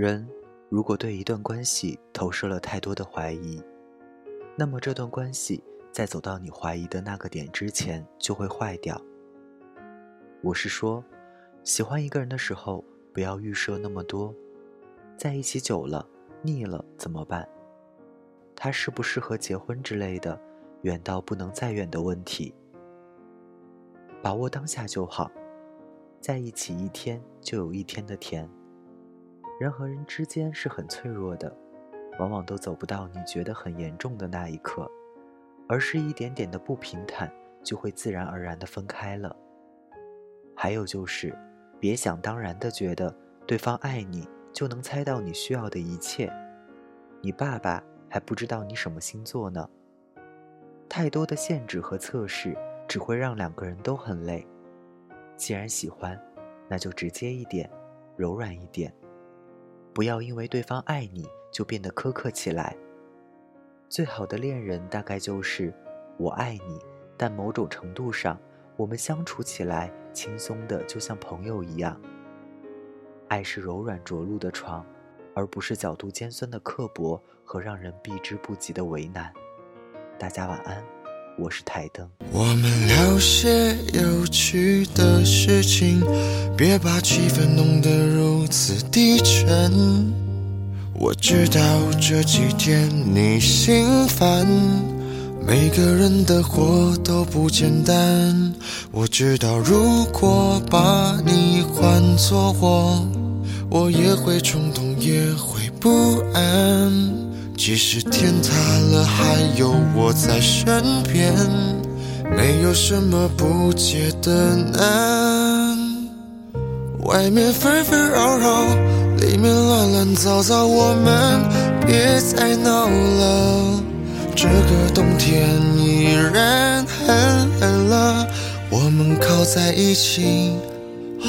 人如果对一段关系投射了太多的怀疑，那么这段关系在走到你怀疑的那个点之前就会坏掉。我是说，喜欢一个人的时候不要预设那么多，在一起久了腻了怎么办？他适不适合结婚之类的，远到不能再远的问题。把握当下就好，在一起一天就有一天的甜。人和人之间是很脆弱的，往往都走不到你觉得很严重的那一刻，而是一点点的不平坦，就会自然而然的分开了。还有就是，别想当然的觉得对方爱你就能猜到你需要的一切，你爸爸还不知道你什么星座呢。太多的限制和测试只会让两个人都很累。既然喜欢，那就直接一点，柔软一点。不要因为对方爱你就变得苛刻起来。最好的恋人大概就是我爱你，但某种程度上，我们相处起来轻松的就像朋友一样。爱是柔软着陆的床，而不是角度尖酸的刻薄和让人避之不及的为难。大家晚安。我是台灯。我们聊些有趣的事情，别把气氛弄得如此低沉。我知道这几天你心烦，每个人的活都不简单。我知道如果把你换做我，我也会冲动，也会不安。即使天塌了，还有我在身边，没有什么不解的难。外面纷纷扰扰，里面乱乱糟糟，我们别再闹了。这个冬天依然很冷了，我们靠在一起好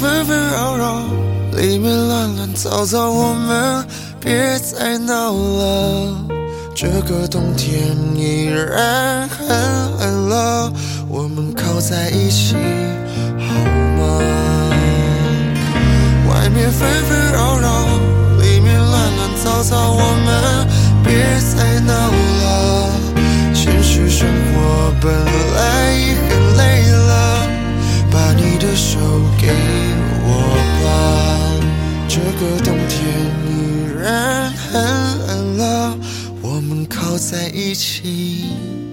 纷纷扰扰里面乱乱糟糟，我们别再闹了。这个冬天依然很冷了，我们靠在一起好吗？外面纷纷扰扰，里面乱乱糟糟，我们别再闹一起。